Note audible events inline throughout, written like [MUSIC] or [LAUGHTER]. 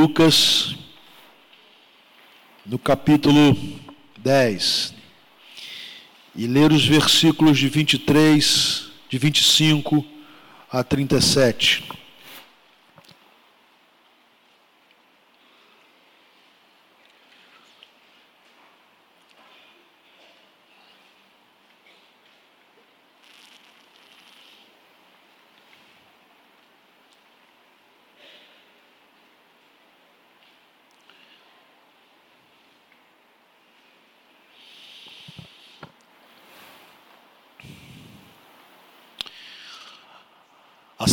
Lucas, no capítulo 10, e ler os versículos de 23, de 25 a 37.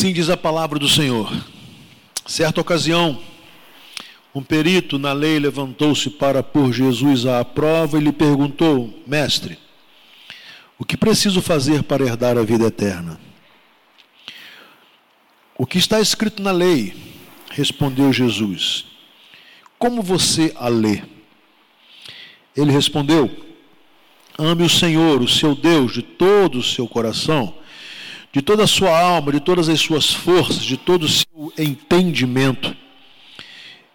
Assim diz a palavra do Senhor. Certa ocasião, um perito na lei levantou-se para pôr Jesus à prova e lhe perguntou: Mestre, o que preciso fazer para herdar a vida eterna? O que está escrito na lei? Respondeu Jesus. Como você a lê? Ele respondeu: Ame o Senhor, o seu Deus, de todo o seu coração de toda a sua alma, de todas as suas forças, de todo o seu entendimento,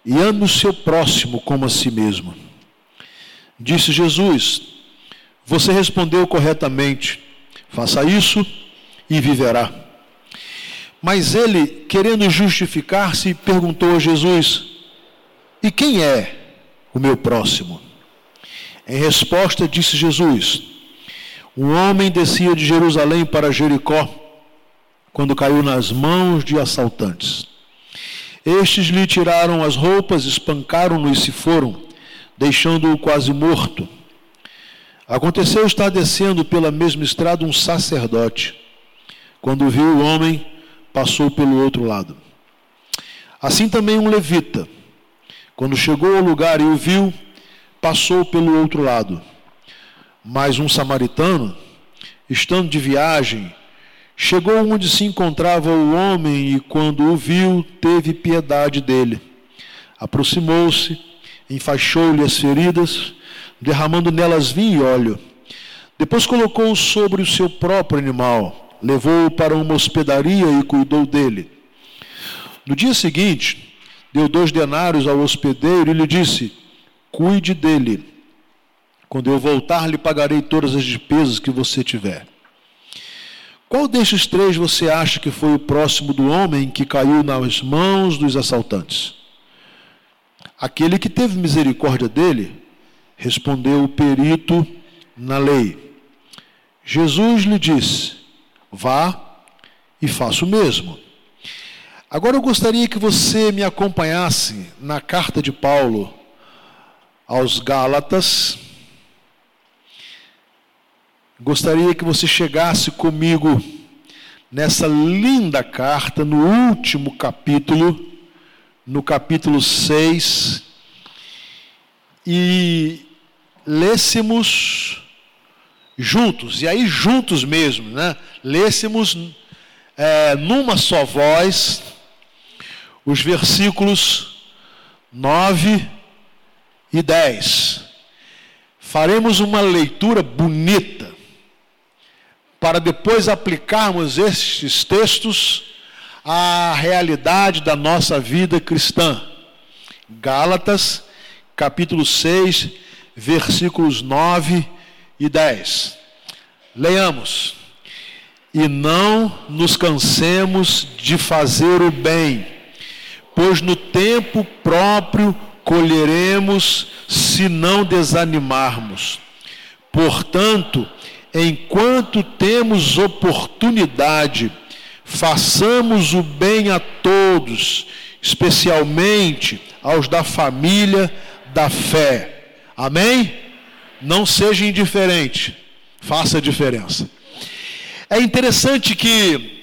e ame o seu próximo como a si mesmo. Disse Jesus: Você respondeu corretamente, faça isso e viverá. Mas ele, querendo justificar-se, perguntou a Jesus: E quem é o meu próximo? Em resposta, disse Jesus: Um homem descia de Jerusalém para Jericó quando caiu nas mãos de assaltantes. Estes lhe tiraram as roupas, espancaram-no e se foram, deixando-o quase morto. Aconteceu estar descendo pela mesma estrada um sacerdote. Quando viu o homem, passou pelo outro lado. Assim também um levita. Quando chegou ao lugar e o viu, passou pelo outro lado. Mas um samaritano, estando de viagem, Chegou onde se encontrava o homem e, quando o viu, teve piedade dele. Aproximou-se, enfaixou-lhe as feridas, derramando nelas vinho e óleo. Depois colocou-o sobre o seu próprio animal, levou-o para uma hospedaria e cuidou dele. No dia seguinte, deu dois denários ao hospedeiro e lhe disse: Cuide dele. Quando eu voltar, lhe pagarei todas as despesas que você tiver. Qual destes três você acha que foi o próximo do homem que caiu nas mãos dos assaltantes? Aquele que teve misericórdia dele, respondeu o perito na lei. Jesus lhe disse: Vá e faça o mesmo. Agora eu gostaria que você me acompanhasse na carta de Paulo aos Gálatas Gostaria que você chegasse comigo nessa linda carta, no último capítulo, no capítulo 6, e lêssemos juntos, e aí juntos mesmo, né? Lêssemos é, numa só voz os versículos 9 e 10. Faremos uma leitura bonita para depois aplicarmos estes textos à realidade da nossa vida cristã. Gálatas, capítulo 6, versículos 9 e 10. Leiamos. E não nos cansemos de fazer o bem, pois no tempo próprio colheremos se não desanimarmos. Portanto, enquanto temos oportunidade, façamos o bem a todos, especialmente aos da família da fé. Amém? Não seja indiferente, faça a diferença. É interessante que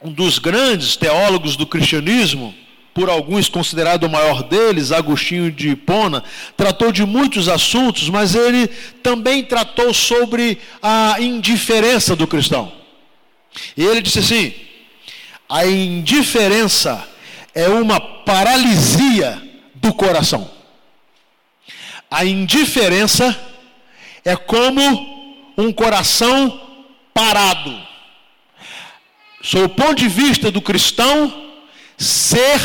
um dos grandes teólogos do cristianismo, por alguns considerado o maior deles, Agostinho de Hipona, tratou de muitos assuntos, mas ele também tratou sobre a indiferença do cristão. E ele disse assim: a indiferença é uma paralisia do coração. A indiferença é como um coração parado. Sob o ponto de vista do cristão, ser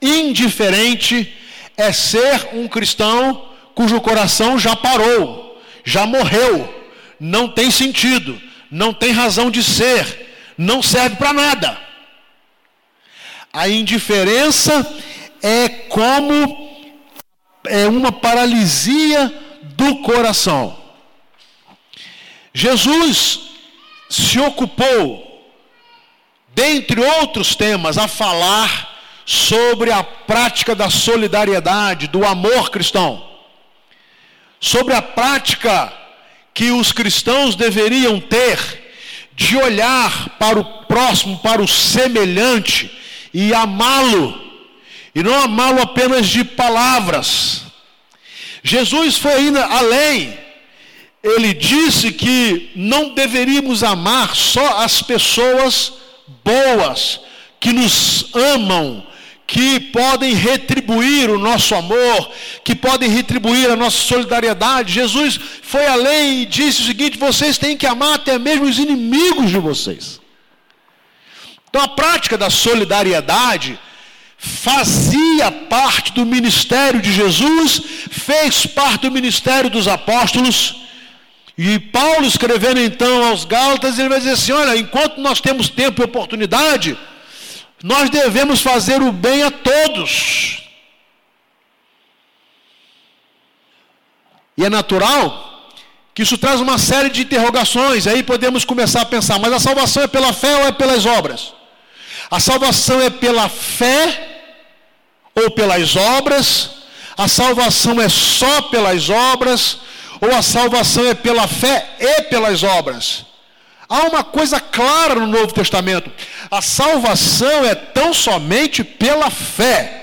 indiferente é ser um cristão cujo coração já parou, já morreu, não tem sentido, não tem razão de ser, não serve para nada. A indiferença é como é uma paralisia do coração. Jesus se ocupou, dentre outros temas, a falar sobre a prática da solidariedade, do amor cristão, sobre a prática que os cristãos deveriam ter de olhar para o próximo, para o semelhante e amá-lo, e não amá-lo apenas de palavras. Jesus foi ainda além, ele disse que não deveríamos amar só as pessoas boas, que nos amam, que podem retribuir o nosso amor, que podem retribuir a nossa solidariedade. Jesus foi além e disse o seguinte: vocês têm que amar até mesmo os inimigos de vocês. Então a prática da solidariedade fazia parte do ministério de Jesus, fez parte do ministério dos apóstolos. E Paulo escrevendo então aos Gálatas, ele vai dizer assim: olha, enquanto nós temos tempo e oportunidade, nós devemos fazer o bem a todos. E é natural que isso traz uma série de interrogações. Aí podemos começar a pensar: mas a salvação é pela fé ou é pelas obras? A salvação é pela fé ou pelas obras? A salvação é só pelas obras? Ou a salvação é pela fé e pelas obras? Há uma coisa clara no Novo Testamento: a salvação é tão somente pela fé.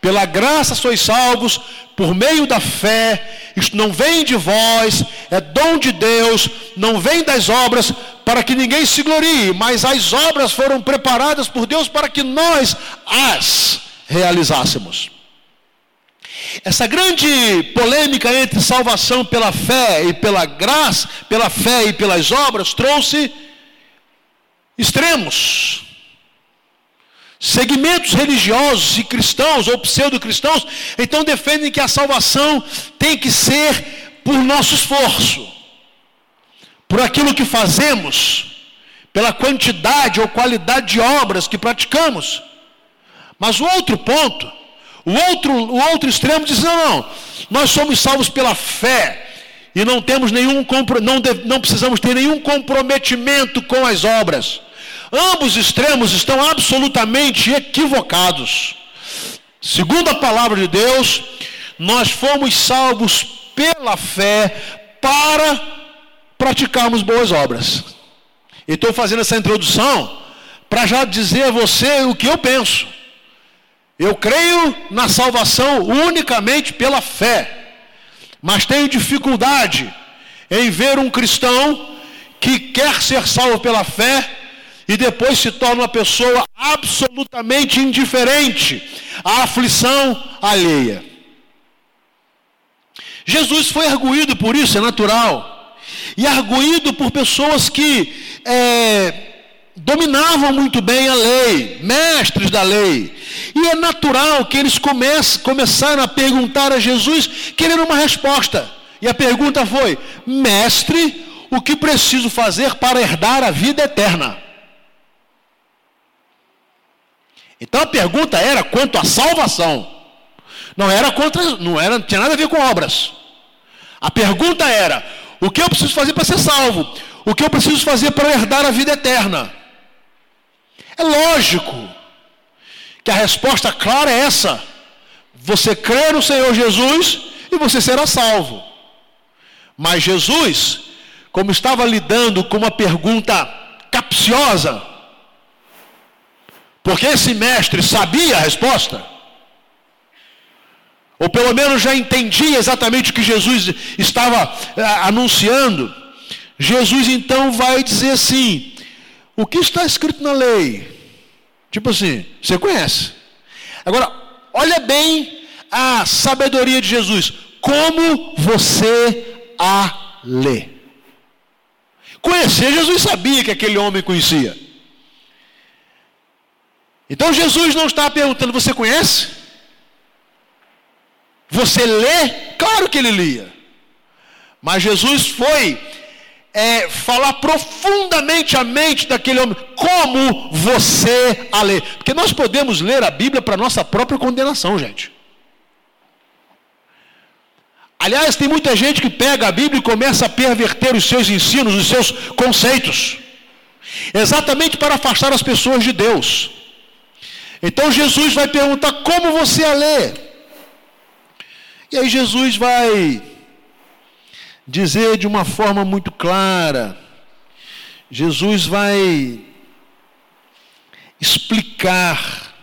Pela graça sois salvos, por meio da fé, isto não vem de vós, é dom de Deus, não vem das obras, para que ninguém se glorie, mas as obras foram preparadas por Deus para que nós as realizássemos. Essa grande polêmica entre salvação pela fé e pela graça, pela fé e pelas obras, trouxe extremos. Segmentos religiosos e cristãos ou pseudo-cristãos, então defendem que a salvação tem que ser por nosso esforço, por aquilo que fazemos, pela quantidade ou qualidade de obras que praticamos. Mas o outro ponto o outro, o outro extremo diz: não, não, nós somos salvos pela fé e não temos nenhum não, não precisamos ter nenhum comprometimento com as obras. Ambos extremos estão absolutamente equivocados. Segundo a palavra de Deus, nós fomos salvos pela fé para praticarmos boas obras. Estou fazendo essa introdução para já dizer a você o que eu penso. Eu creio na salvação unicamente pela fé, mas tenho dificuldade em ver um cristão que quer ser salvo pela fé e depois se torna uma pessoa absolutamente indiferente à aflição alheia. Jesus foi arguído por isso, é natural, e arguído por pessoas que é, dominavam muito bem a lei, mestres da lei. E é natural que eles comecem, começaram a perguntar a Jesus, querendo uma resposta. E a pergunta foi: Mestre, o que preciso fazer para herdar a vida eterna? Então a pergunta era quanto à salvação. Não era contra, não era, não tinha nada a ver com obras. A pergunta era: o que eu preciso fazer para ser salvo? O que eu preciso fazer para herdar a vida eterna? É lógico que a resposta clara é essa: você crê no Senhor Jesus e você será salvo. Mas Jesus, como estava lidando com uma pergunta capciosa, porque esse mestre sabia a resposta, ou pelo menos já entendia exatamente o que Jesus estava eh, anunciando, Jesus então vai dizer assim: o que está escrito na lei? Tipo assim, você conhece. Agora, olha bem a sabedoria de Jesus. Como você a lê? Conhecer, Jesus sabia que aquele homem conhecia. Então Jesus não está perguntando: você conhece? Você lê? Claro que ele lia. Mas Jesus foi é, falar profundamente a mente daquele homem, como você a lê. Porque nós podemos ler a Bíblia para nossa própria condenação, gente. Aliás, tem muita gente que pega a Bíblia e começa a perverter os seus ensinos, os seus conceitos, exatamente para afastar as pessoas de Deus. Então Jesus vai perguntar como você a lê. E aí Jesus vai dizer de uma forma muito clara, Jesus vai explicar: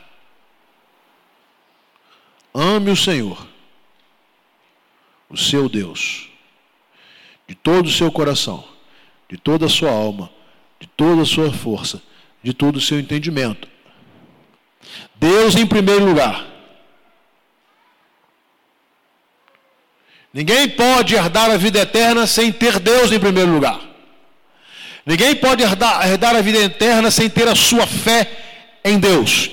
ame o Senhor o seu Deus, de todo o seu coração, de toda a sua alma, de toda a sua força, de todo o seu entendimento. Deus em primeiro lugar. Ninguém pode herdar a vida eterna sem ter Deus em primeiro lugar. Ninguém pode herdar, herdar a vida eterna sem ter a sua fé em Deus.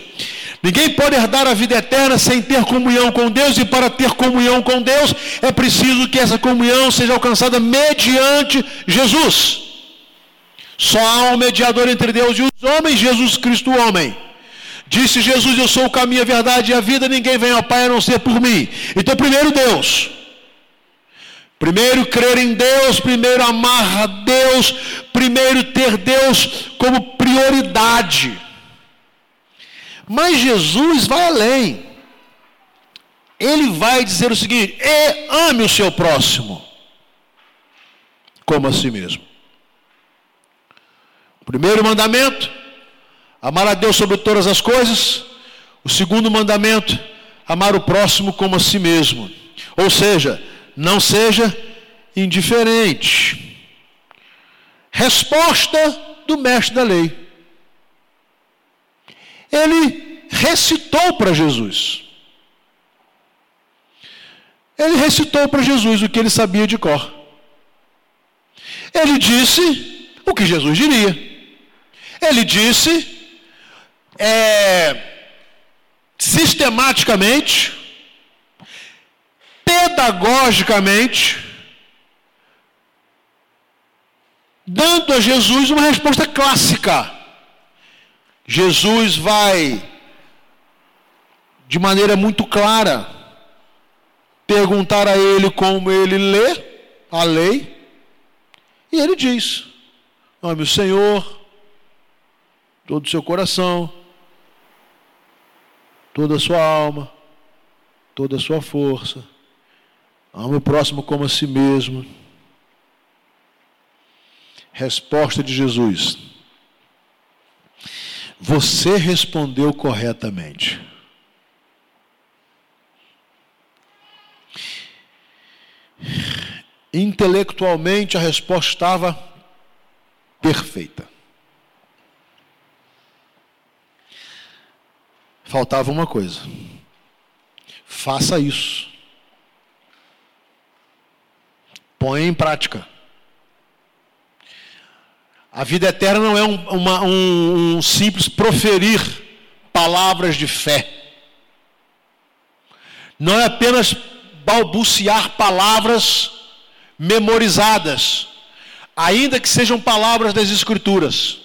Ninguém pode herdar a vida eterna sem ter comunhão com Deus, e para ter comunhão com Deus é preciso que essa comunhão seja alcançada mediante Jesus. Só há um mediador entre Deus e os homens, Jesus Cristo, o homem. Disse Jesus: Eu sou o caminho, a verdade e a vida, ninguém vem ao Pai a não ser por mim. Então, primeiro Deus. Primeiro crer em Deus, primeiro amar a Deus, primeiro ter Deus como prioridade. Mas Jesus vai além. Ele vai dizer o seguinte: e ame o seu próximo como a si mesmo. O primeiro mandamento, amar a Deus sobre todas as coisas. O segundo mandamento, amar o próximo como a si mesmo. Ou seja, não seja indiferente. Resposta do mestre da lei ele recitou para Jesus. Ele recitou para Jesus o que ele sabia de cor. Ele disse o que Jesus diria. Ele disse é, sistematicamente, pedagogicamente, dando a Jesus uma resposta clássica. Jesus vai, de maneira muito clara, perguntar a ele como ele lê a lei, e ele diz: ame o Senhor, todo o seu coração, toda a sua alma, toda a sua força, ame o próximo como a si mesmo. Resposta de Jesus você respondeu corretamente. Intelectualmente a resposta estava perfeita. Faltava uma coisa. Faça isso. Põe em prática. A vida eterna não é um, uma, um, um simples proferir palavras de fé. Não é apenas balbuciar palavras memorizadas, ainda que sejam palavras das Escrituras.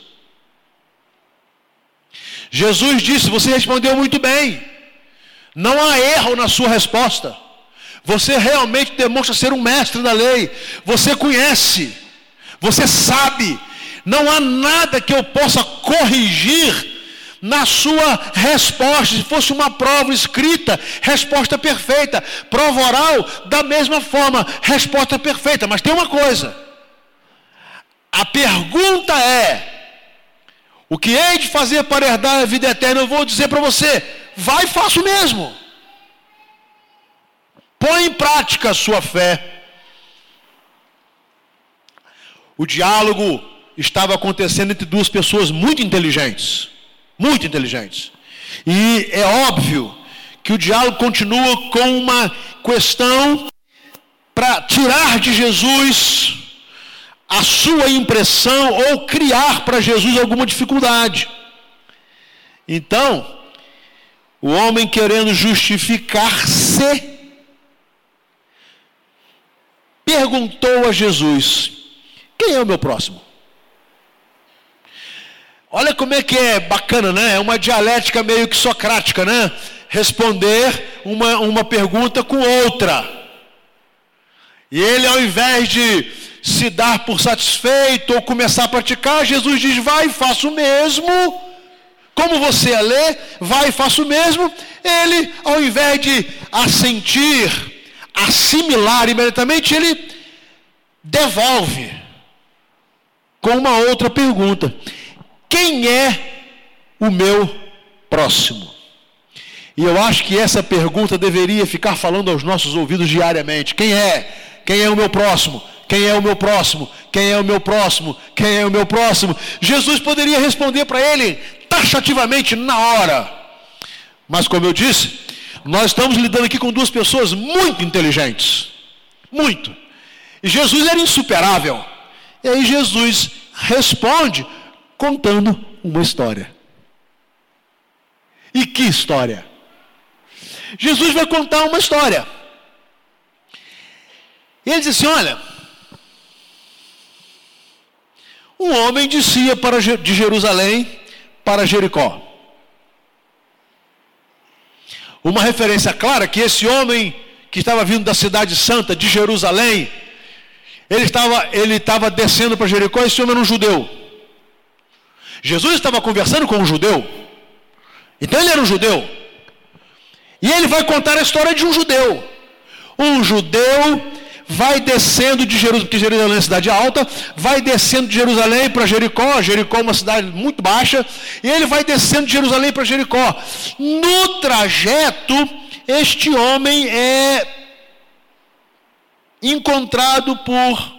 Jesus disse: Você respondeu muito bem, não há erro na sua resposta. Você realmente demonstra ser um mestre da lei, você conhece, você sabe não há nada que eu possa corrigir na sua resposta. Se fosse uma prova escrita, resposta perfeita. Prova oral, da mesma forma, resposta perfeita. Mas tem uma coisa: a pergunta é: o que hei de fazer para herdar a vida eterna? Eu vou dizer para você: vai e faça o mesmo. Põe em prática a sua fé. O diálogo estava acontecendo entre duas pessoas muito inteligentes. Muito inteligentes. E é óbvio que o diálogo continua com uma questão para tirar de Jesus a sua impressão ou criar para Jesus alguma dificuldade. Então, O homem querendo justificar-se, perguntou a Jesus: Quem é o meu próximo? Olha como é que é bacana, né? É uma dialética meio que socrática, né? Responder uma, uma pergunta com outra. E ele, ao invés de se dar por satisfeito ou começar a praticar, Jesus diz: Vai, faça o mesmo. Como você a lê, vai faça o mesmo. Ele, ao invés de assentir, assimilar imediatamente, ele devolve com uma outra pergunta. Quem é o meu próximo? E eu acho que essa pergunta deveria ficar falando aos nossos ouvidos diariamente. Quem é? Quem é o meu próximo? Quem é o meu próximo? Quem é o meu próximo? Quem é o meu próximo? Jesus poderia responder para ele taxativamente na hora. Mas como eu disse, nós estamos lidando aqui com duas pessoas muito inteligentes. Muito. E Jesus era insuperável. E aí Jesus responde contando uma história. E que história? Jesus vai contar uma história. Ele diz assim: Olha, um homem descia para, de Jerusalém para Jericó. Uma referência clara que esse homem que estava vindo da cidade santa de Jerusalém, ele estava, ele estava descendo para Jericó, esse homem era um judeu. Jesus estava conversando com um judeu. Então ele era um judeu. E ele vai contar a história de um judeu. Um judeu vai descendo de Jerusalém, porque Jerusalém é cidade alta, vai descendo de Jerusalém para Jericó, Jericó é uma cidade muito baixa, e ele vai descendo de Jerusalém para Jericó. No trajeto, este homem é encontrado por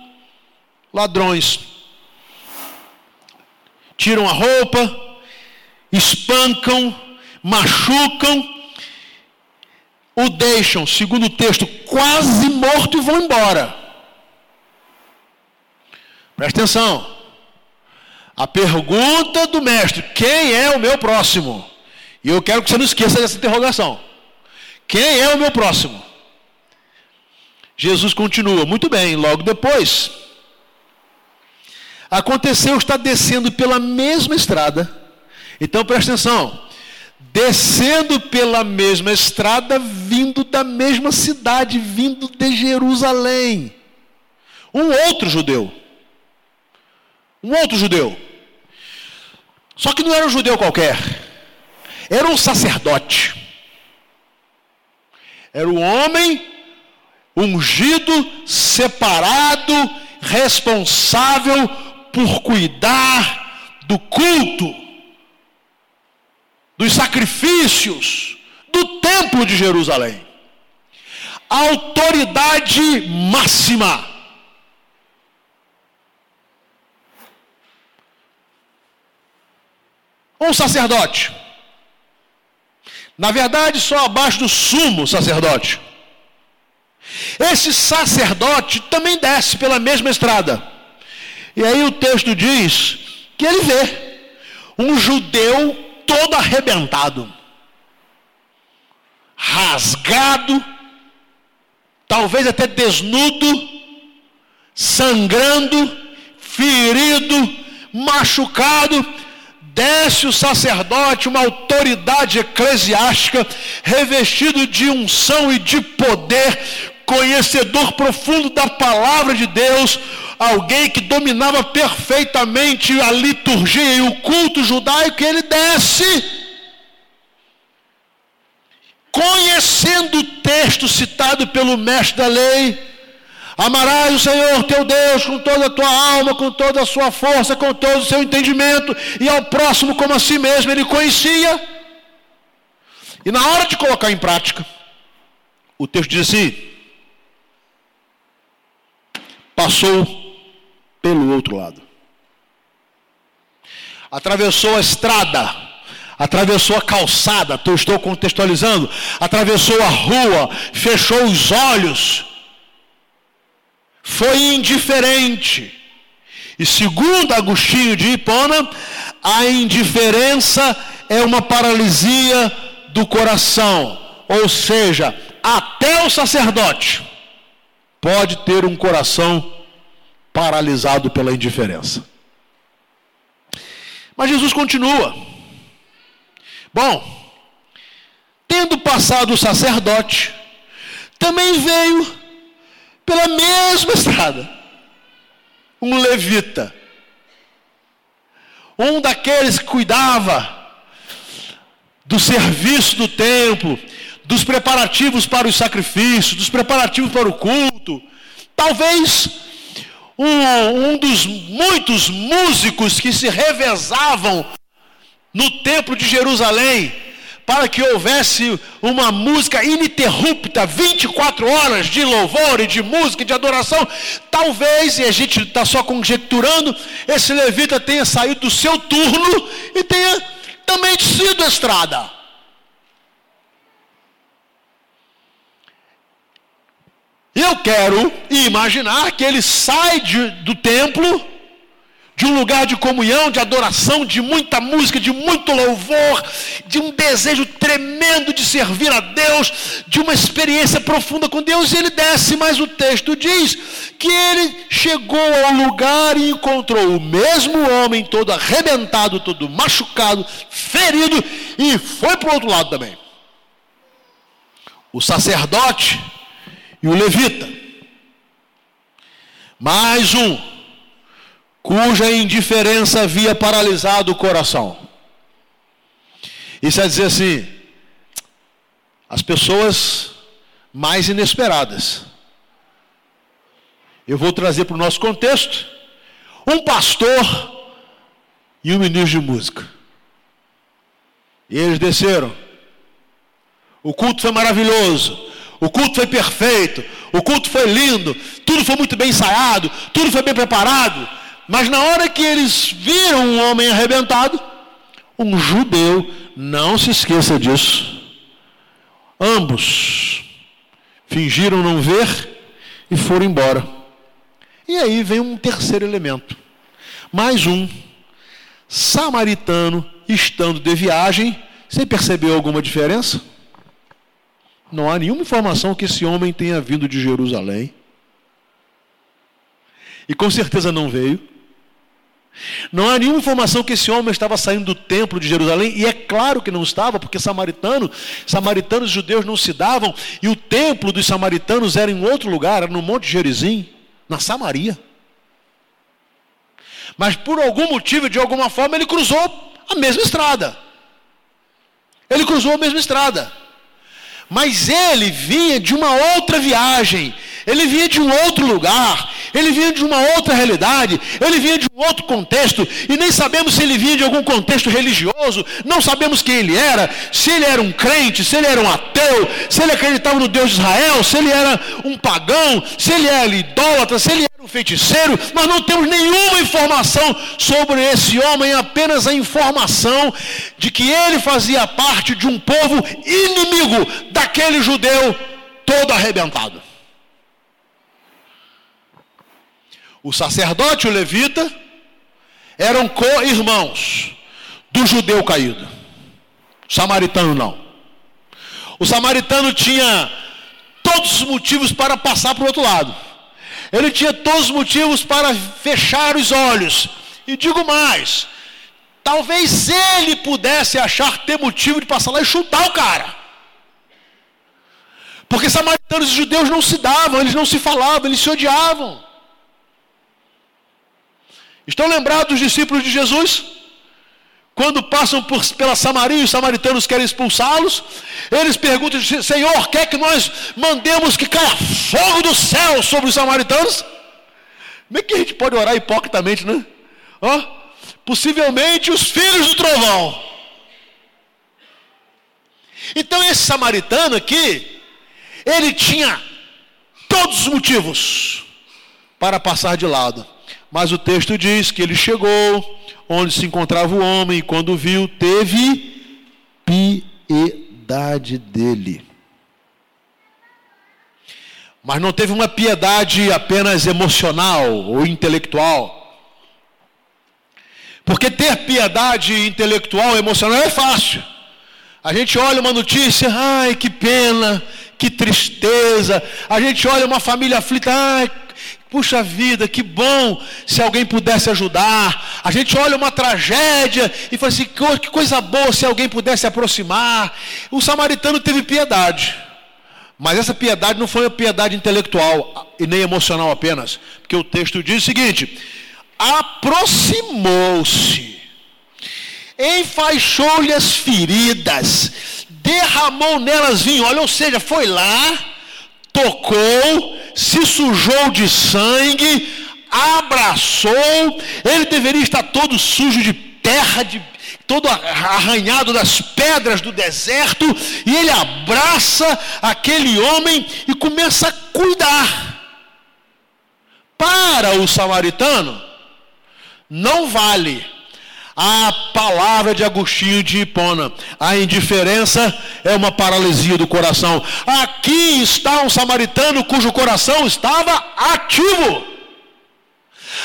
ladrões tiram a roupa, espancam, machucam, o deixam, segundo o texto, quase morto e vão embora. Presta atenção. A pergunta do mestre: quem é o meu próximo? E eu quero que você não esqueça dessa interrogação. Quem é o meu próximo? Jesus continua, muito bem, logo depois, Aconteceu está descendo pela mesma estrada. Então preste atenção. Descendo pela mesma estrada, vindo da mesma cidade, vindo de Jerusalém. Um outro judeu. Um outro judeu. Só que não era um judeu qualquer. Era um sacerdote. Era um homem ungido, separado, responsável por cuidar do culto, dos sacrifícios, do templo de Jerusalém. Autoridade máxima. Um sacerdote. Na verdade, só abaixo do sumo sacerdote. Esse sacerdote também desce pela mesma estrada. E aí o texto diz que ele vê um judeu todo arrebentado, rasgado, talvez até desnudo, sangrando, ferido, machucado. Desce o sacerdote, uma autoridade eclesiástica, revestido de unção e de poder, conhecedor profundo da palavra de Deus, alguém que dominava perfeitamente a liturgia e o culto judaico, ele desce, conhecendo o texto citado pelo mestre da lei, Amarás o Senhor teu Deus com toda a tua alma, com toda a sua força, com todo o seu entendimento, e ao próximo como a si mesmo, ele conhecia. E na hora de colocar em prática, o texto diz assim: passou pelo outro lado. Atravessou a estrada, atravessou a calçada, estou contextualizando, atravessou a rua, fechou os olhos, foi indiferente. E segundo Agostinho de Hipona, a indiferença é uma paralisia do coração, ou seja, até o sacerdote, pode ter um coração paralisado pela indiferença. Mas Jesus continua. Bom, tendo passado o sacerdote, também veio pela mesma estrada um levita, um daqueles que cuidava do serviço do templo, dos preparativos para os sacrifícios, dos preparativos para o culto. Talvez um, um dos muitos músicos que se revezavam no templo de Jerusalém para que houvesse uma música ininterrupta, 24 horas de louvor e de música e de adoração. Talvez, e a gente está só conjecturando, esse levita tenha saído do seu turno e tenha também descido a estrada. Eu quero imaginar que ele sai de, do templo de um lugar de comunhão, de adoração, de muita música, de muito louvor, de um desejo tremendo de servir a Deus, de uma experiência profunda com Deus, e ele desce, mas o texto diz que ele chegou ao lugar e encontrou o mesmo homem todo arrebentado, todo machucado, ferido, e foi para o outro lado também. O sacerdote e o levita. Mais um cuja indiferença havia paralisado o coração. Isso é dizer assim, as pessoas mais inesperadas. Eu vou trazer para o nosso contexto um pastor e um ministro de música. E eles desceram. O culto foi maravilhoso. O culto foi perfeito. O culto foi lindo. Tudo foi muito bem ensaiado. Tudo foi bem preparado. Mas na hora que eles viram um homem arrebentado, um judeu, não se esqueça disso. Ambos fingiram não ver e foram embora. E aí vem um terceiro elemento. Mais um samaritano estando de viagem, você percebeu alguma diferença? Não há nenhuma informação que esse homem tenha vindo de Jerusalém. E com certeza não veio. Não há nenhuma informação que esse homem estava saindo do templo de Jerusalém, e é claro que não estava, porque samaritano, samaritanos e judeus não se davam, e o templo dos samaritanos era em outro lugar, era no Monte Gerizim, na Samaria. Mas por algum motivo, de alguma forma, ele cruzou a mesma estrada. Ele cruzou a mesma estrada. Mas ele vinha de uma outra viagem, ele vinha de um outro lugar, ele vinha de uma outra realidade, ele vinha de um outro contexto, e nem sabemos se ele vinha de algum contexto religioso, não sabemos quem ele era, se ele era um crente, se ele era um ateu, se ele acreditava no Deus de Israel, se ele era um pagão, se ele era idólatra, se ele era um feiticeiro, nós não temos nenhuma informação sobre esse homem, apenas a informação de que ele fazia parte de um povo inimigo daquele judeu todo arrebentado. O sacerdote e o levita eram co-irmãos do judeu caído. O samaritano não. O samaritano tinha todos os motivos para passar para o outro lado. Ele tinha todos os motivos para fechar os olhos. E digo mais: talvez ele pudesse achar ter motivo de passar lá e chutar o cara. Porque samaritanos e judeus não se davam, eles não se falavam, eles se odiavam. Estão lembrados dos discípulos de Jesus? Quando passam por, pela Samaria e os samaritanos querem expulsá-los, eles perguntam: Senhor, quer que nós mandemos que caia fogo do céu sobre os samaritanos? Como é que a gente pode orar hipocritamente, né? Ó, possivelmente os filhos do trovão. Então esse samaritano aqui, ele tinha todos os motivos para passar de lado. Mas o texto diz que ele chegou onde se encontrava o homem e quando viu, teve piedade dele. Mas não teve uma piedade apenas emocional ou intelectual. Porque ter piedade intelectual, emocional é fácil. A gente olha uma notícia, ai que pena, que tristeza. A gente olha uma família aflita, ai, puxa vida, que bom se alguém pudesse ajudar. A gente olha uma tragédia e fala assim, que coisa boa se alguém pudesse aproximar. O samaritano teve piedade. Mas essa piedade não foi uma piedade intelectual e nem emocional apenas, porque o texto diz o seguinte: aproximou-se enfaixou-lhe as feridas, derramou nelas vinho, olha, ou seja, foi lá, tocou, se sujou de sangue, abraçou, ele deveria estar todo sujo de terra, de, todo arranhado das pedras do deserto, e ele abraça aquele homem e começa a cuidar. Para o samaritano, não vale a palavra de Agostinho de Hipona, a indiferença é uma paralisia do coração. Aqui está um samaritano cujo coração estava ativo.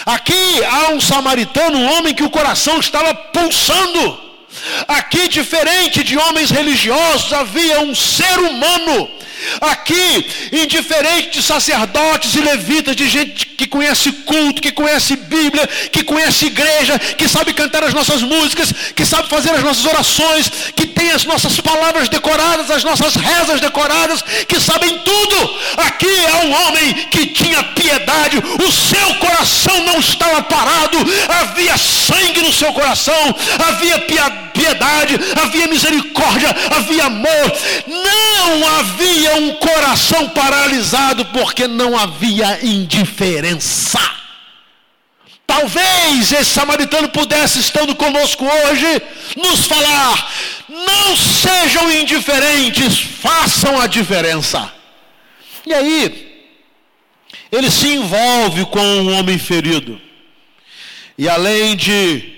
Aqui há um samaritano, um homem que o coração estava pulsando. Aqui, diferente de homens religiosos, havia um ser humano Aqui, indiferente de sacerdotes e levitas, de gente que conhece culto, que conhece Bíblia, que conhece igreja, que sabe cantar as nossas músicas, que sabe fazer as nossas orações, que tem as nossas palavras decoradas, as nossas rezas decoradas, que sabem tudo. Aqui é um homem que tinha piedade, o seu coração não estava parado, havia sangue no seu coração, havia piedade, havia misericórdia, havia amor. Não havia um coração paralisado porque não havia indiferença. Talvez esse samaritano pudesse, estando conosco hoje, nos falar: não sejam indiferentes, façam a diferença. E aí, ele se envolve com um homem ferido. E além de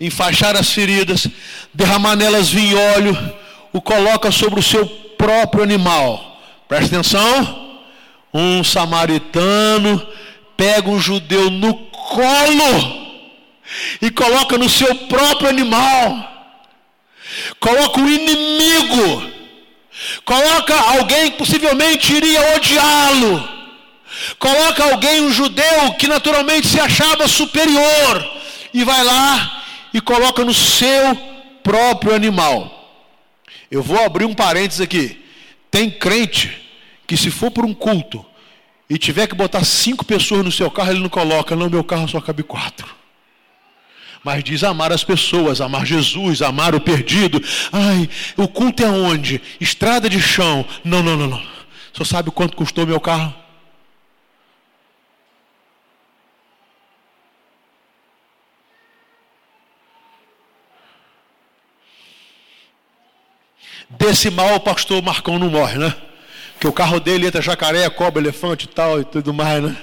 enfaixar as feridas, derramar nelas vinho e óleo, o coloca sobre o seu próprio animal Presta atenção. Um samaritano pega um judeu no colo e coloca no seu próprio animal. Coloca o inimigo. Coloca alguém que possivelmente iria odiá-lo. Coloca alguém, um judeu, que naturalmente se achava superior. E vai lá e coloca no seu próprio animal. Eu vou abrir um parênteses aqui. Tem crente que se for por um culto e tiver que botar cinco pessoas no seu carro, ele não coloca, não, meu carro só cabe quatro. Mas diz amar as pessoas, amar Jesus, amar o perdido. Ai, o culto é onde? Estrada de chão. Não, não, não, não. Só sabe quanto custou meu carro? Desse mal o pastor Marcão não morre, né? Que o carro dele entra jacaré, cobra, elefante e tal e tudo mais, né?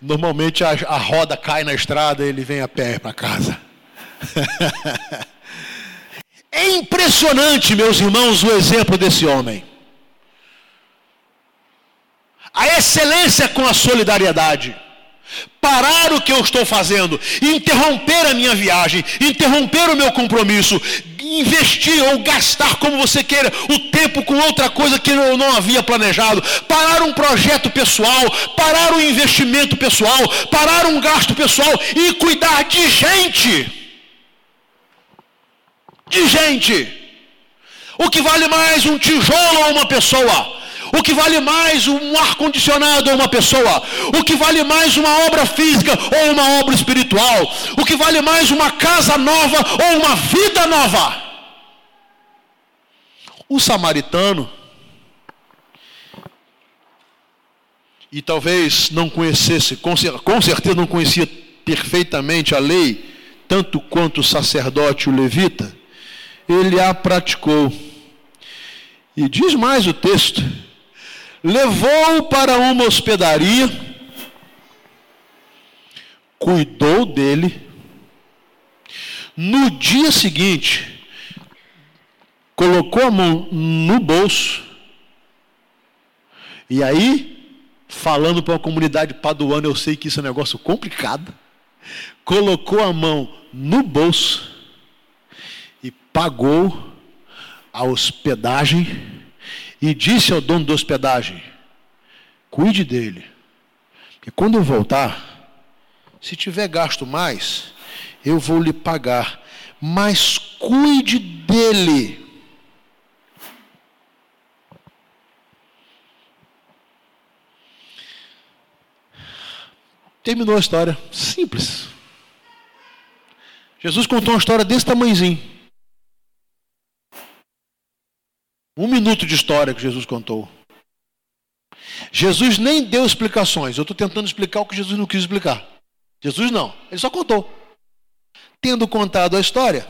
Normalmente a, a roda cai na estrada e ele vem a pé para casa. [LAUGHS] é impressionante, meus irmãos, o exemplo desse homem. A excelência com a solidariedade parar o que eu estou fazendo, interromper a minha viagem, interromper o meu compromisso, investir ou gastar como você queira o tempo com outra coisa que eu não havia planejado, parar um projeto pessoal, parar um investimento pessoal, parar um gasto pessoal e cuidar de gente. De gente. O que vale mais um tijolo ou uma pessoa? O que vale mais um ar-condicionado ou uma pessoa? O que vale mais uma obra física ou uma obra espiritual? O que vale mais uma casa nova ou uma vida nova? O samaritano, e talvez não conhecesse, com certeza não conhecia perfeitamente a lei, tanto quanto o sacerdote o levita, ele a praticou. E diz mais o texto: levou-o para uma hospedaria, cuidou dele. No dia seguinte, colocou a mão no bolso, e aí, falando para uma comunidade paduana, eu sei que isso é um negócio complicado, colocou a mão no bolso e pagou a hospedagem e disse ao dono da hospedagem: cuide dele, porque quando eu voltar, se tiver gasto mais, eu vou lhe pagar, mas cuide dele. Terminou a história. Simples. Jesus contou uma história desse tamanhozinho. Um minuto de história que Jesus contou. Jesus nem deu explicações. Eu estou tentando explicar o que Jesus não quis explicar. Jesus não. Ele só contou. Tendo contado a história,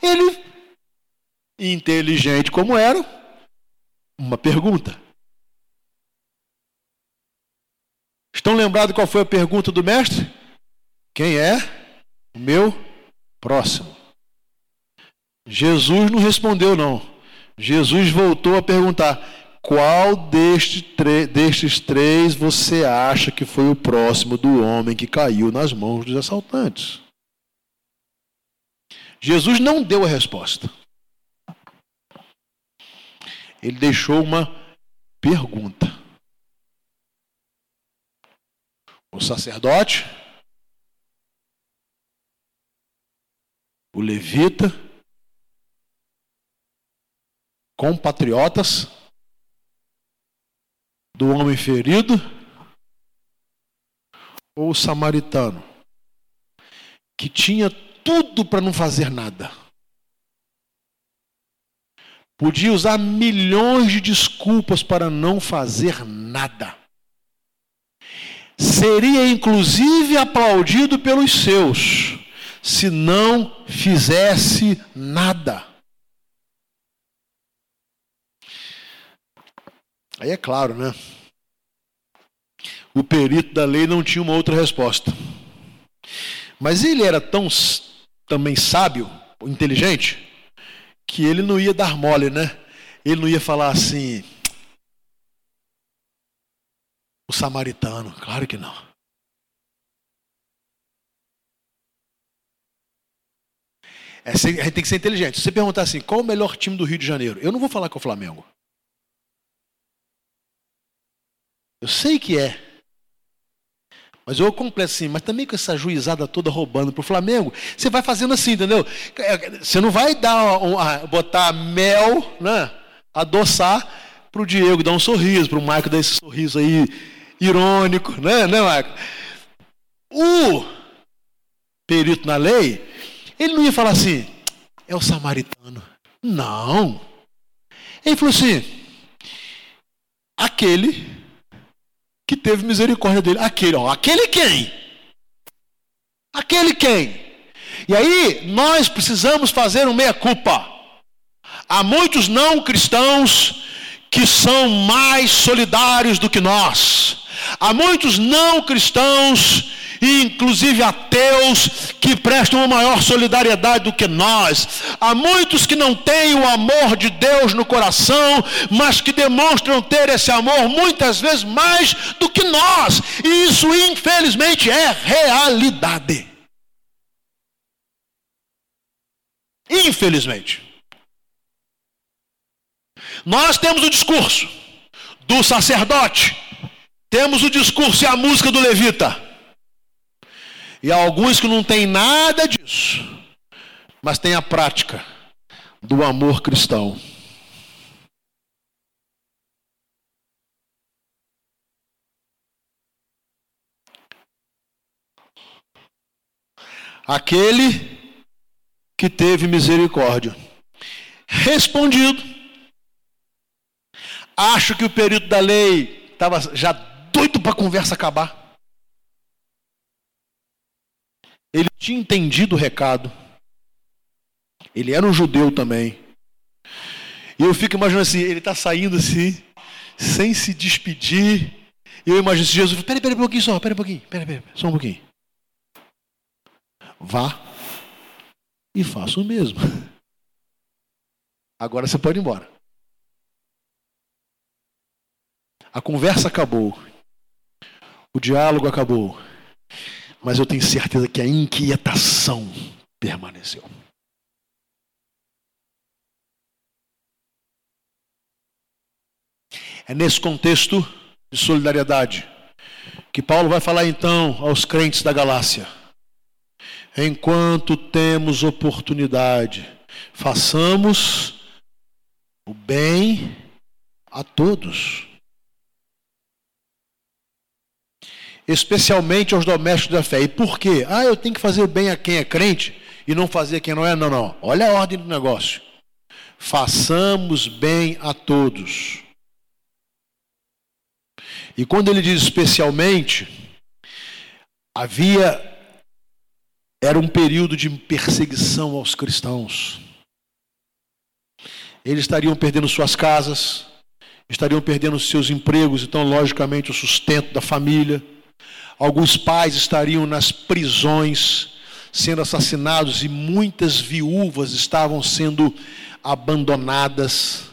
ele, inteligente como era, uma pergunta. Estão lembrados qual foi a pergunta do mestre? Quem é o meu próximo? Jesus não respondeu, não. Jesus voltou a perguntar: qual deste destes três você acha que foi o próximo do homem que caiu nas mãos dos assaltantes? Jesus não deu a resposta. Ele deixou uma pergunta. o sacerdote, o levita, compatriotas do homem ferido ou o samaritano, que tinha tudo para não fazer nada. Podia usar milhões de desculpas para não fazer nada seria inclusive aplaudido pelos seus, se não fizesse nada. Aí é claro, né? O perito da lei não tinha uma outra resposta. Mas ele era tão também sábio, inteligente, que ele não ia dar mole, né? Ele não ia falar assim, o samaritano, claro que não. É, a gente tem que ser inteligente. Se você perguntar assim, qual o melhor time do Rio de Janeiro? Eu não vou falar que o Flamengo. Eu sei que é. Mas eu completo assim, mas também com essa juizada toda roubando para o Flamengo, você vai fazendo assim, entendeu? Você não vai dar um, botar mel, né? Adoçar para o Diego dar um sorriso, para o Marco dar esse sorriso aí irônico, né, né Marco? O perito na lei, ele não ia falar assim, é o samaritano. Não. Ele falou assim, aquele que teve misericórdia dele. Aquele, ó, aquele quem? Aquele quem? E aí, nós precisamos fazer um meia-culpa. Há muitos não cristãos que são mais solidários do que nós. Há muitos não cristãos, inclusive ateus, que prestam uma maior solidariedade do que nós. Há muitos que não têm o amor de Deus no coração, mas que demonstram ter esse amor muitas vezes mais do que nós. E isso, infelizmente, é realidade. Infelizmente. Nós temos o discurso do sacerdote temos o discurso e a música do levita. E há alguns que não têm nada disso, mas têm a prática do amor cristão. Aquele que teve misericórdia. Respondido. Acho que o perito da lei estava já doido para a conversa acabar. Ele tinha entendido o recado. Ele era um judeu também. E eu fico imaginando assim, ele está saindo assim, sem se despedir. E eu imagino assim, Jesus, peraí, peraí um pouquinho só, peraí um pouquinho, peraí, peraí, só um pouquinho. Vá e faça o mesmo. Agora você pode ir embora. A conversa acabou. O diálogo acabou mas eu tenho certeza que a inquietação permaneceu. É nesse contexto de solidariedade que Paulo vai falar então aos crentes da Galácia: enquanto temos oportunidade, façamos o bem a todos Especialmente aos domésticos da fé. E por quê? Ah, eu tenho que fazer o bem a quem é crente e não fazer a quem não é? Não, não. Olha a ordem do negócio. Façamos bem a todos. E quando ele diz especialmente, havia era um período de perseguição aos cristãos. Eles estariam perdendo suas casas, estariam perdendo seus empregos, então, logicamente, o sustento da família. Alguns pais estariam nas prisões, sendo assassinados, e muitas viúvas estavam sendo abandonadas.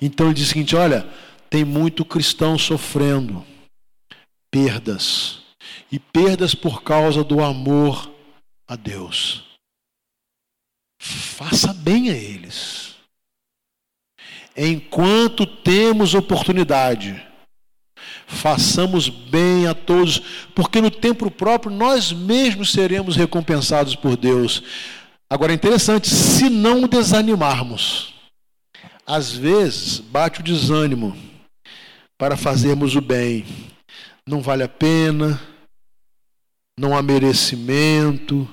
Então, ele diz o seguinte: olha, tem muito cristão sofrendo perdas, e perdas por causa do amor a Deus. Faça bem a eles enquanto temos oportunidade, façamos bem a todos, porque no tempo próprio nós mesmos seremos recompensados por Deus. Agora é interessante, se não desanimarmos, às vezes bate o desânimo para fazermos o bem, não vale a pena, não há merecimento,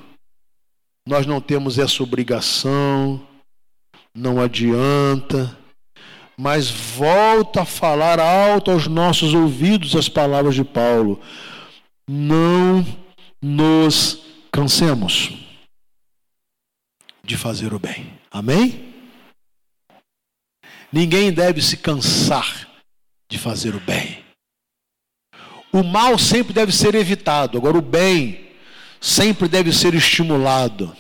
nós não temos essa obrigação, não adianta mas volta a falar alto aos nossos ouvidos as palavras de Paulo. Não nos cansemos de fazer o bem. Amém? Ninguém deve se cansar de fazer o bem. O mal sempre deve ser evitado, agora o bem sempre deve ser estimulado.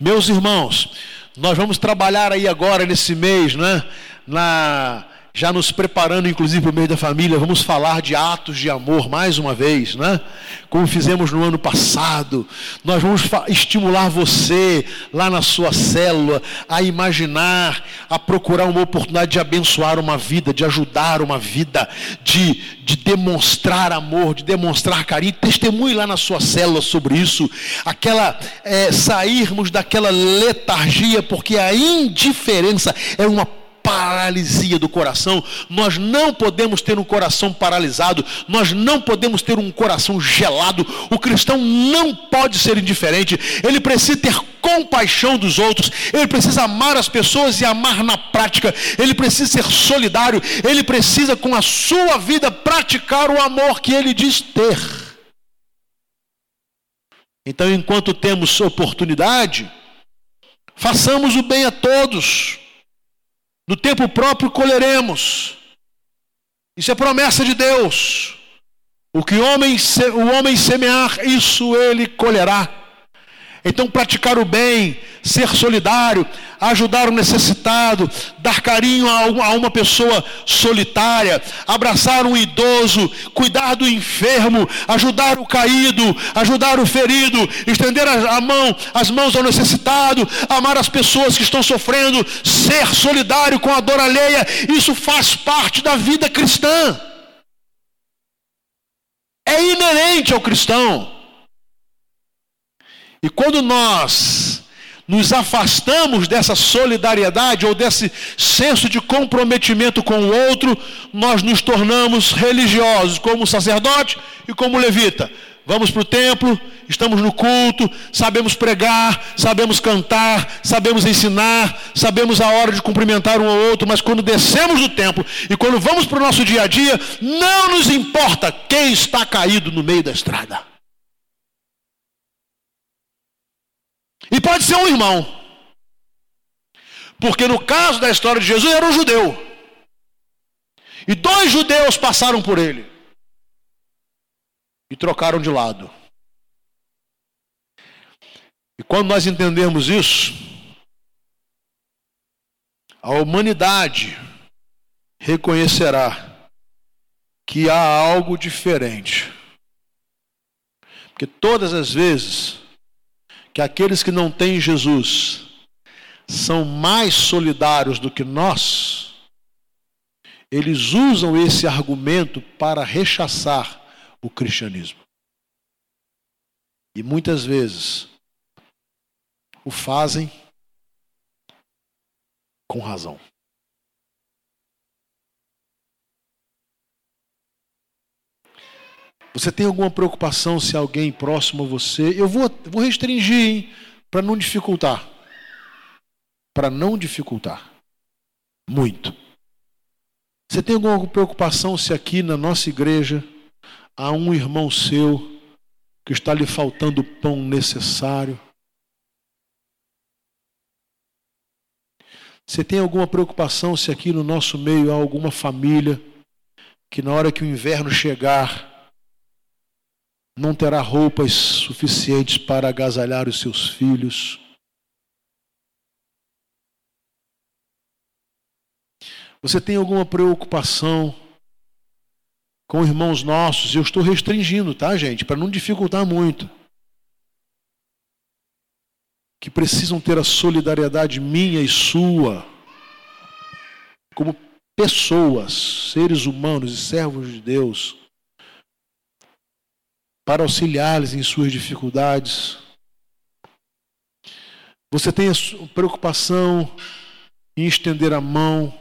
Meus irmãos, nós vamos trabalhar aí agora nesse mês, né? na já nos preparando, inclusive, para o meio da família, vamos falar de atos de amor mais uma vez, né? Como fizemos no ano passado. Nós vamos estimular você, lá na sua célula, a imaginar, a procurar uma oportunidade de abençoar uma vida, de ajudar uma vida, de, de demonstrar amor, de demonstrar carinho. Testemunhe lá na sua célula sobre isso. Aquela, é, sairmos daquela letargia, porque a indiferença é uma paralisia do coração. Nós não podemos ter um coração paralisado, nós não podemos ter um coração gelado. O cristão não pode ser indiferente, ele precisa ter compaixão dos outros, ele precisa amar as pessoas e amar na prática, ele precisa ser solidário, ele precisa com a sua vida praticar o amor que ele diz ter. Então, enquanto temos oportunidade, façamos o bem a todos. No tempo próprio colheremos. Isso é promessa de Deus. O que o homem, o homem semear, isso ele colherá. Então, praticar o bem, ser solidário, ajudar o necessitado, dar carinho a uma pessoa solitária, abraçar um idoso, cuidar do enfermo, ajudar o caído, ajudar o ferido, estender a mão, as mãos ao necessitado, amar as pessoas que estão sofrendo, ser solidário com a dor alheia, isso faz parte da vida cristã. É inerente ao cristão. E quando nós nos afastamos dessa solidariedade ou desse senso de comprometimento com o outro, nós nos tornamos religiosos, como sacerdote e como levita. Vamos para o templo, estamos no culto, sabemos pregar, sabemos cantar, sabemos ensinar, sabemos a hora de cumprimentar um ao outro, mas quando descemos do templo e quando vamos para o nosso dia a dia, não nos importa quem está caído no meio da estrada. E pode ser um irmão. Porque no caso da história de Jesus era um judeu. E dois judeus passaram por ele. E trocaram de lado. E quando nós entendemos isso, a humanidade reconhecerá que há algo diferente. Porque todas as vezes que aqueles que não têm Jesus são mais solidários do que nós, eles usam esse argumento para rechaçar o cristianismo. E muitas vezes o fazem com razão. Você tem alguma preocupação se alguém próximo a você? Eu vou, vou restringir, para não dificultar. Para não dificultar. Muito. Você tem alguma preocupação se aqui na nossa igreja há um irmão seu que está lhe faltando o pão necessário? Você tem alguma preocupação se aqui no nosso meio há alguma família que na hora que o inverno chegar não terá roupas suficientes para agasalhar os seus filhos. Você tem alguma preocupação com irmãos nossos? Eu estou restringindo, tá, gente? Para não dificultar muito. Que precisam ter a solidariedade minha e sua, como pessoas, seres humanos e servos de Deus para auxiliá-los em suas dificuldades. Você tem a preocupação em estender a mão,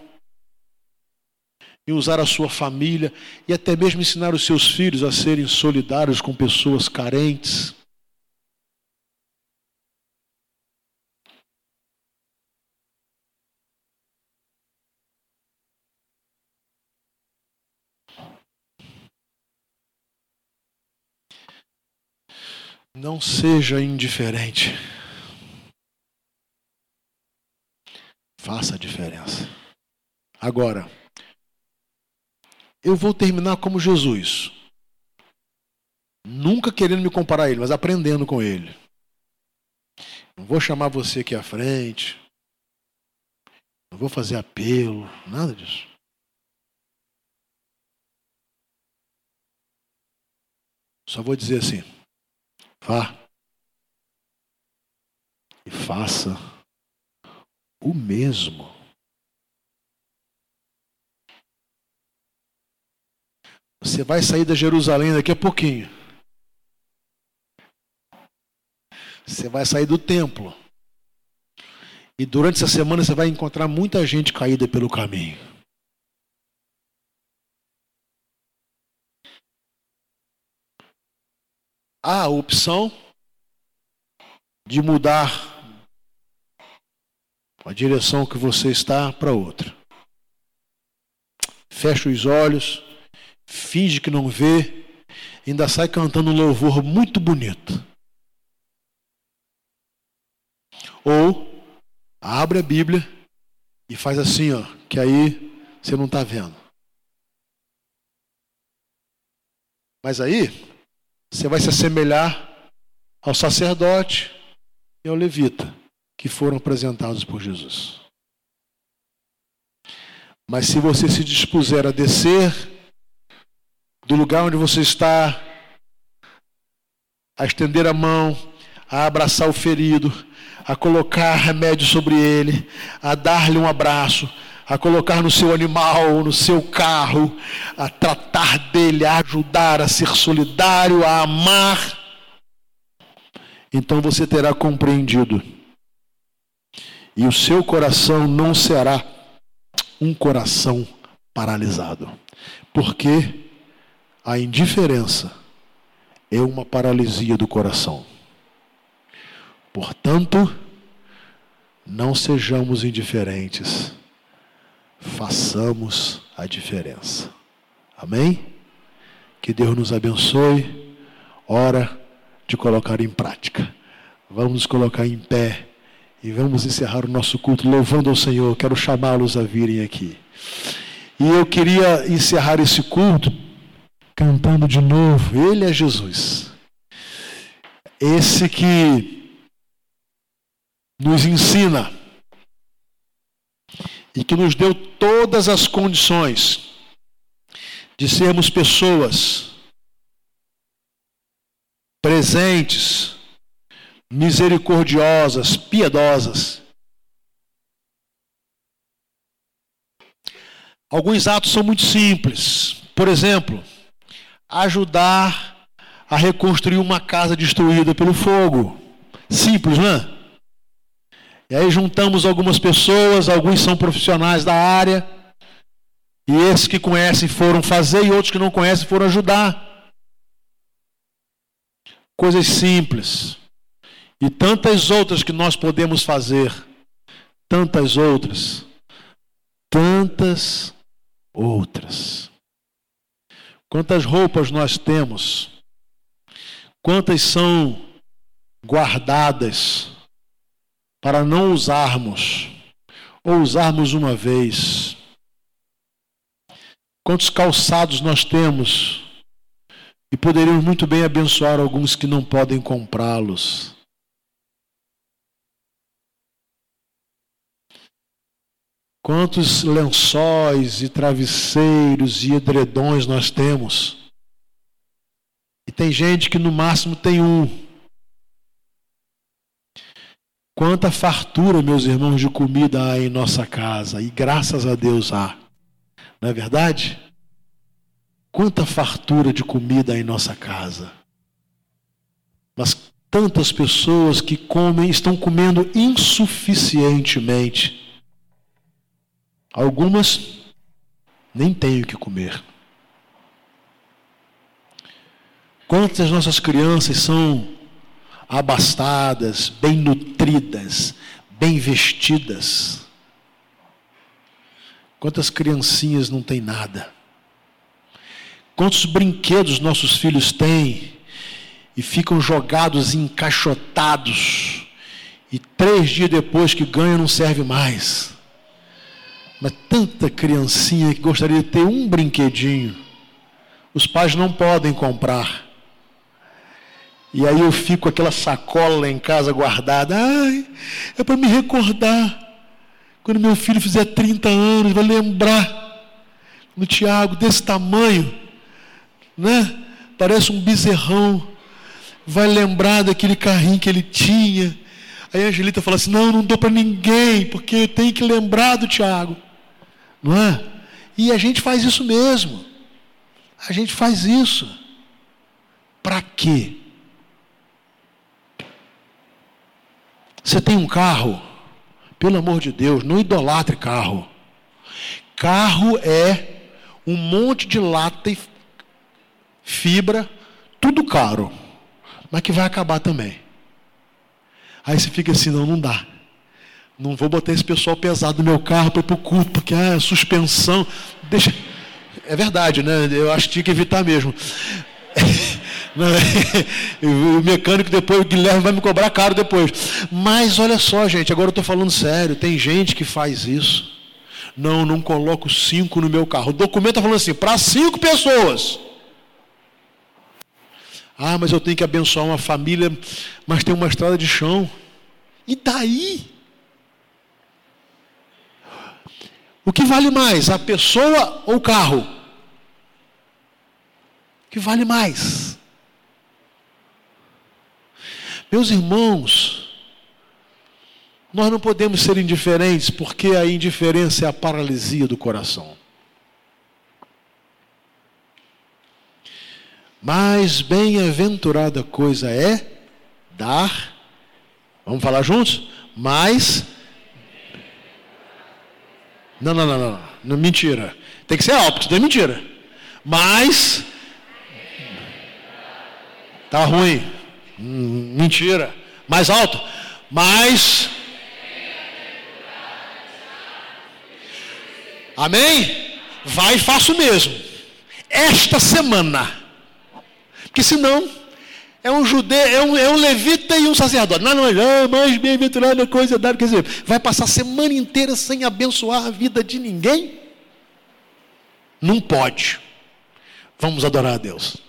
em usar a sua família e até mesmo ensinar os seus filhos a serem solidários com pessoas carentes. Não seja indiferente. Faça a diferença. Agora, eu vou terminar como Jesus. Nunca querendo me comparar a ele, mas aprendendo com ele. Não vou chamar você aqui à frente. Não vou fazer apelo, nada disso. Só vou dizer assim: Vá e faça o mesmo. Você vai sair da Jerusalém daqui a pouquinho. Você vai sair do templo. E durante essa semana você vai encontrar muita gente caída pelo caminho. Há a opção de mudar a direção que você está para outra. Fecha os olhos, finge que não vê, ainda sai cantando um louvor muito bonito. Ou abre a Bíblia e faz assim, ó, que aí você não está vendo. Mas aí você vai se assemelhar ao sacerdote e ao levita que foram apresentados por Jesus. Mas se você se dispuser a descer do lugar onde você está, a estender a mão, a abraçar o ferido, a colocar remédio sobre ele, a dar-lhe um abraço, a colocar no seu animal, no seu carro, a tratar dele, a ajudar, a ser solidário, a amar, então você terá compreendido. E o seu coração não será um coração paralisado. Porque a indiferença é uma paralisia do coração. Portanto, não sejamos indiferentes façamos a diferença. Amém? Que Deus nos abençoe. Hora de colocar em prática. Vamos colocar em pé e vamos encerrar o nosso culto louvando ao Senhor. Quero chamá-los a virem aqui. E eu queria encerrar esse culto cantando de novo. Ele é Jesus. Esse que nos ensina e que nos deu todas as condições de sermos pessoas presentes, misericordiosas, piedosas. Alguns atos são muito simples. Por exemplo, ajudar a reconstruir uma casa destruída pelo fogo. Simples, não é? E aí juntamos algumas pessoas, alguns são profissionais da área, e esses que conhecem foram fazer e outros que não conhecem foram ajudar. Coisas simples. E tantas outras que nós podemos fazer. Tantas outras. Tantas outras. Quantas roupas nós temos? Quantas são guardadas para não usarmos ou usarmos uma vez? Quantos calçados nós temos e poderíamos muito bem abençoar alguns que não podem comprá-los? Quantos lençóis e travesseiros e edredões nós temos? E tem gente que no máximo tem um. Quanta fartura, meus irmãos, de comida há em nossa casa, e graças a Deus há. Não é verdade? Quanta fartura de comida há em nossa casa. Mas tantas pessoas que comem, estão comendo insuficientemente. Algumas nem têm o que comer. Quantas nossas crianças são abastadas, bem nutridas, bem vestidas? Quantas criancinhas não têm nada? Quantos brinquedos nossos filhos têm e ficam jogados, encaixotados, e três dias depois que ganham não serve mais? Mas tanta criancinha que gostaria de ter um brinquedinho, os pais não podem comprar. E aí eu fico com aquela sacola em casa guardada. Ai, é para me recordar. Quando meu filho fizer 30 anos, vai lembrar no Tiago desse tamanho, né? Parece um bezerrão. Vai lembrar daquele carrinho que ele tinha. Aí a Angelita fala assim: Não, não dou para ninguém, porque tenho que lembrar do Tiago. Não é? E a gente faz isso mesmo. A gente faz isso. Para quê? Você tem um carro? Pelo amor de Deus, não idolatre carro. Carro é um monte de lata e fibra, tudo caro, mas que vai acabar também. Aí você fica assim, não, não dá. Não vou botar esse pessoal pesado no meu carro para ir para o culto, porque a ah, suspensão. Deixa. É verdade, né? Eu acho que tinha que evitar mesmo. [LAUGHS] o mecânico depois, o Guilherme vai me cobrar caro depois. Mas olha só, gente, agora eu estou falando sério. Tem gente que faz isso. Não, não coloco cinco no meu carro. O documento está falando assim, para cinco pessoas. Ah, mas eu tenho que abençoar uma família, mas tem uma estrada de chão. E daí? O que vale mais, a pessoa ou o carro? O que vale mais? Meus irmãos, nós não podemos ser indiferentes, porque a indiferença é a paralisia do coração. Mais bem-aventurada coisa é dar, vamos falar juntos? Mais não, não, não, não. não mentira. Tem que ser alto, não é mentira. Mas. Tá ruim. Mentira. Mais alto. Mas. Amém? Vai e faço mesmo. Esta semana. Porque senão é um judeu, é um, é um levita e um sacerdote. Não, não, é mais bem-aventurada coisa dada. Quer dizer, vai passar a semana inteira sem abençoar a vida de ninguém? Não pode. Vamos adorar a Deus.